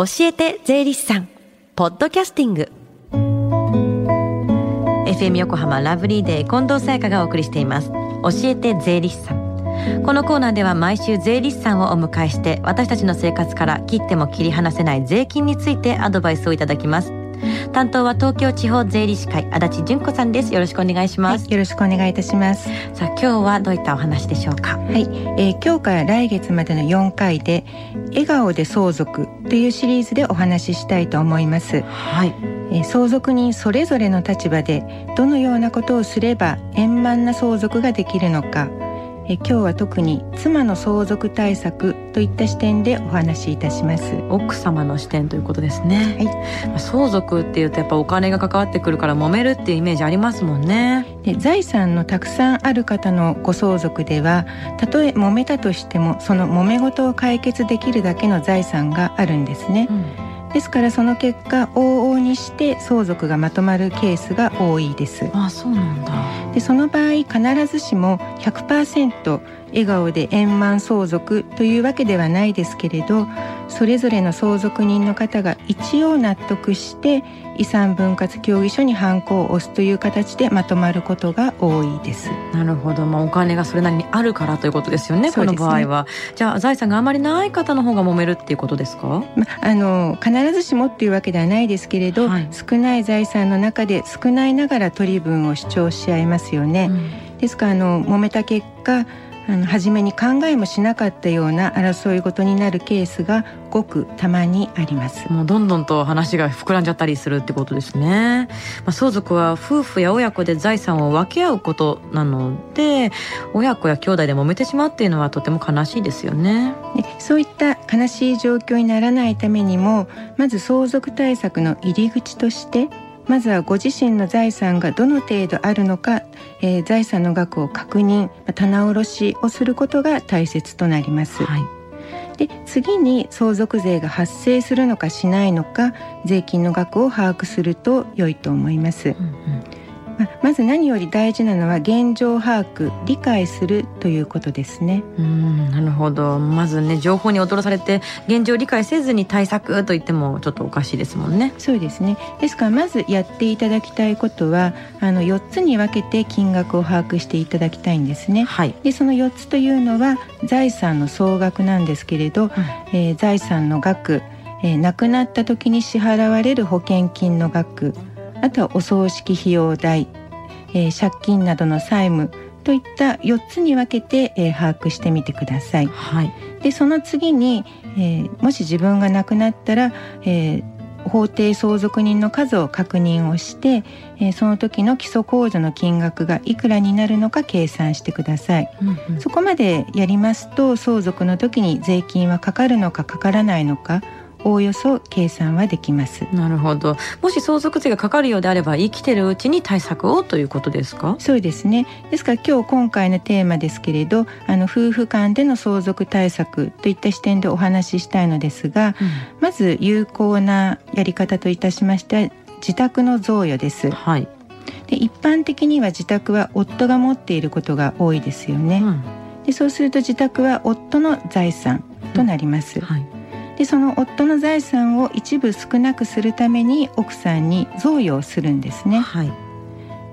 教えて税理士さん。ポッドキャスティング。FM 横浜ラブリーデー近藤沙耶香がお送りしています。教えて税理士さん。このコーナーでは毎週税理士さんをお迎えして私たちの生活から切っても切り離せない税金についてアドバイスをいただきます。担当は東京地方税理士会足立純子さんです。よろしくお願いします、はい、よろしくお願いいたします。さあ今日はどういったお話でしょうか？はい、えー、今日から来月までの4回で笑顔で相続というシリーズでお話ししたいと思います。はい、えー、相続人それぞれの立場でどのようなことをすれば円満な相続ができるのかえ今日は特に妻の相続対策といった視点でお話しいたします。奥様の視点ということですね、はい、相続っていうとやっぱお金が関わってくるから揉めるっていうイメージありますもんね。で財産のたくさんある方のご相続ではたとえ揉めたとしてもその揉め事を解決できるだけの財産があるんですね、うんですからその結果往々にして相続がまとまるケースが多いです。あそうなんだ。でその場合必ずしも100%笑顔で円満相続というわけではないですけれどそれぞれの相続人の方が一応納得して遺産分割協議書にハンコを押すという形でまとまることが多いです。なるほど、まあ、お金がそれなりにあるからということですよね、ね、この場合は。じゃあ財産があまりない方の方が揉めるっていうことですか、まあの必ずしもっていうわけではないですけれど、はい、少ない財産の中で少ないながら取り分を主張し合いますよね、うん、ですからあの揉めた結果あの初めに考えもしなかったような争い事になるケースがごくたまにあります。もうどんどんと話が膨らんじゃったりするってことですね、まあ、相続は夫婦や親子で財産を分け合うことなので親子や兄弟で揉めてしまうっていうのはとても悲しいですよね。でそういった悲しい状況にならないためにもまず相続対策の入り口としてまずはご自身の財産がどの程度あるのか、えー、財産の額を確認棚卸しをすることが大切となります。はいで次に相続税が発生するのかしないのか税金の額を把握すると良いと思います。うんうんままず何より大事なのは現状把握理解するということですね。うんなるほど。まずね情報に踊らされて現状理解せずに対策と言ってもちょっとおかしいですもんね。そうですね。ですからまずやっていただきたいことはあの4つに分けて金額を把握していただきたいんですね、はい、でその4つというのは財産の総額なんですけれど、うん、えー、財産の額えー、亡くなった時に支払われる保険金の額あとはお葬式費用代、えー、借金などの債務といった4つに分けて、えー、把握してみてください。はい、でその次に、えー、もし自分が亡くなったら、えー、法定相続人の数を確認をして、えー、その時の基礎控除の金額がいくらになるのか計算してください、うんうん、そこまでやりますと相続の時に税金はかかるのかかからないのかおおよそ計算はできます。なるほど。もし相続税がかかるようであれば生きてるうちに対策をということですか？そうですね。ですから今日今回のテーマですけれどあの夫婦間での相続対策といった視点でお話ししたいのですが、うん、まず有効なやり方といたしましては自宅の贈与です、はい、で一般的には自宅は夫が持っていることが多いですよね、うん、でそうすると自宅は夫の財産となります、うんはいでその夫の財産を一部少なくするために奥さんに贈与をするんですね。はい、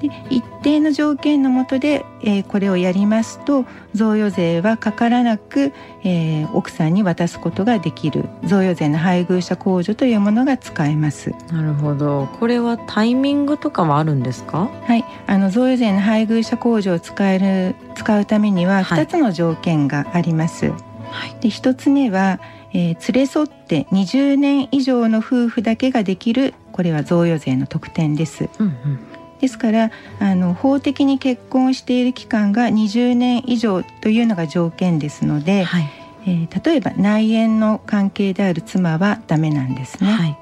で一定の条件のもとで、えー、これをやりますと贈与税はかからなく、えー、奥さんに渡すことができる。贈与税の配偶者控除というものが使えます。なるほど。これはタイミングとかはあるんですか？はい。あの贈与税の配偶者控除を使える使うためには2つの条件があります、はい、で1つ目はえー、連れ添って20年以上の夫婦だけができるこれは贈与税の特典です。うんうん、ですからあの法的に結婚している期間が20年以上というのが条件ですので、はい、えー、例えば内縁の関係である妻はダメなんですね。はい、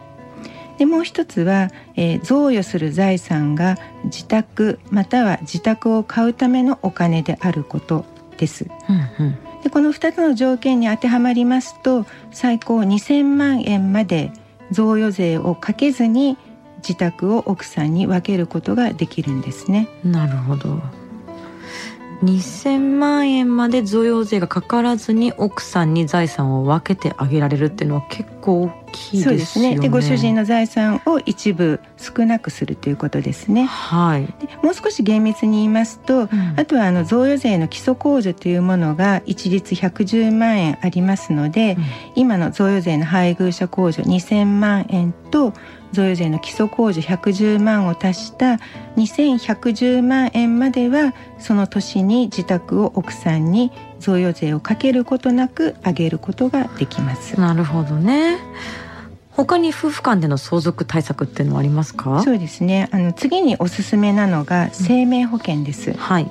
でもう一つは、えー、贈与する財産が自宅または自宅を買うためのお金であることです。うんうんでこの2つの条件に当てはまりますと最高2000万円まで贈与税をかけずに自宅を奥さんに分けることができるんですね。なるほど2000万円まで贈与税がかからずに奥さんに財産を分けてあげられるっていうのは結構大きいですよね。そうですね。でご主人の財産を一部少なくするということですね。はい。もう少し厳密に言いますと、うん、あとはあの贈与税の基礎控除というものが一律110万円ありますので、うん、今の贈与税の配偶者控除2000万円と贈与税の基礎控除110万を足した2110万円まではその年に自宅を奥さんに贈与税をかけることなく上げることができます。なるほどね。他に夫婦間での相続対策っていうのはありますか？そうですね。あの次におすすめなのが生命保険です、うん、はい。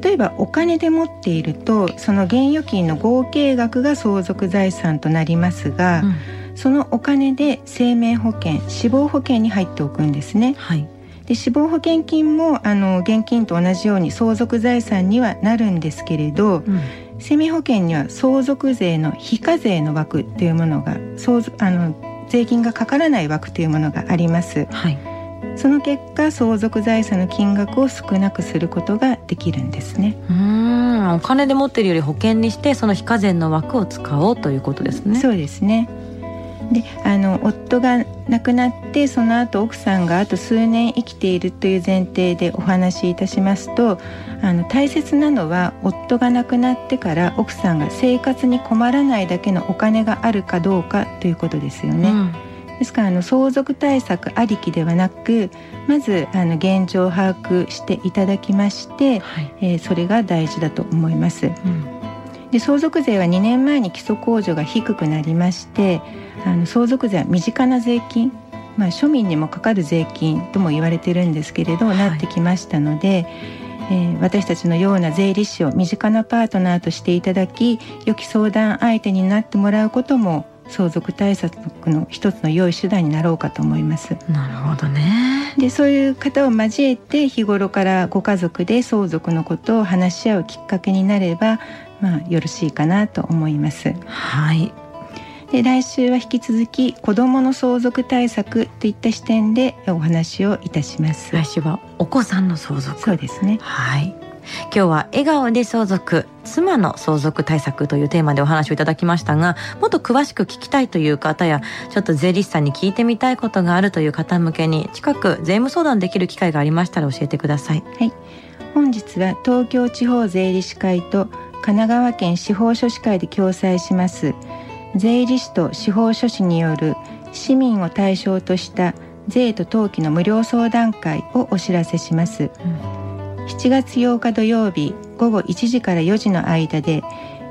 例えばお金で持っているとその現預金の合計額が相続財産となりますが、うん。そのお金で生命保険死亡保険に入っておくんですね。はい、で死亡保険金もあの現金と同じように相続財産にはなるんですけれど、うん、生命保険には相続税の非課税の枠というものが相あの税金がかからない枠というものがあります。はい。その結果相続財産の金額を少なくすることができるんですね。うん。お金で持っているより保険にしてその非課税の枠を使おうということですね。そうですねであの夫が亡くなってその後奥さんがあと数年生きているという前提でお話しいたしますとあの大切なのは夫が亡くなってから奥さんが生活に困らないだけのお金があるかどうかということですよね。うんですからあの相続対策ありきではなくまずあの現状を把握していただきまして、はい、えー、それが大事だと思います。うんで相続税は2年前に基礎控除が低くなりましてあの相続税は身近な税金、まあ、庶民にもかかる税金とも言われてるんですけれど、はい、なってきましたので、えー、私たちのような税理士を身近なパートナーとしていただき良き相談相手になってもらうことも相続対策の一つの良い手段になろうかと思います。なるほどね。で、そういう方を交えて日頃からご家族で相続のことを話し合うきっかけになれば、まあよろしいかなと思います。はい。で来週は引き続き子どもの相続対策といった視点でお話をいたします。来週はお子さんの相続。そうですね。はい。今日は笑顔で相続妻の相続対策というテーマでお話をいただきましたがもっと詳しく聞きたいという方やちょっと税理士さんに聞いてみたいことがあるという方向けに近く税務相談できる機会がありましたら教えてください。はい。本日は東京地方税理士会と神奈川県司法書士会で共催します。税理士と司法書士による市民を対象とした税と登記の無料相談会をお知らせします、うん7月8日土曜日午後1時から4時の間で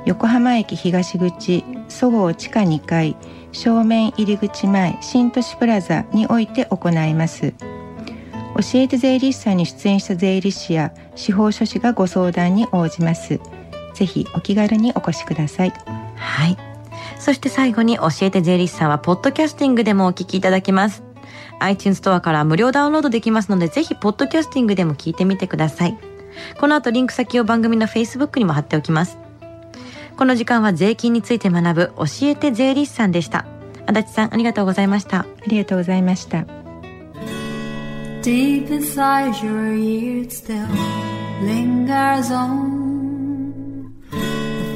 横浜駅東口そごう地下2階正面入り口前新都市プラザにおいて行います。教えて税理士さんに出演した税理士や司法書士がご相談に応じます。ぜひお気軽にお越しくださいはいそして最後に教えて税理士さんはポッドキャスティングでもお聞きいただけます iTunes ストアから無料ダウンロードできますので、ぜひ、ポッドキャスティングでも聞いてみてください。この後、リンク先を番組の Facebook にも貼っておきます。この時間は税金について学ぶ教えて税理士さんでした。足立さん、ありがとうございました。ありがとうございました。Deep inside your ears still lingers on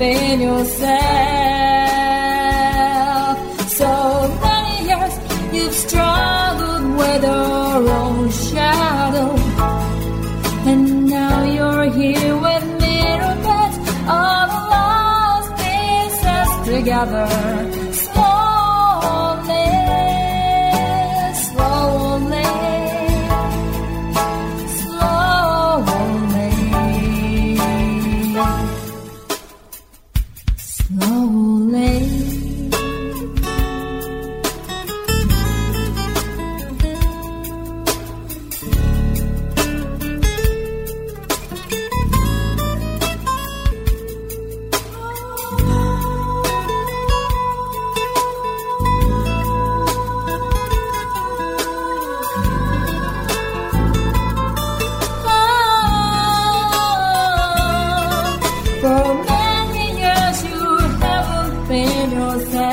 within yourself. So many years you've struggled with your own shadow, and now you're here with me, Rupert, all the lost pieces together. penosas.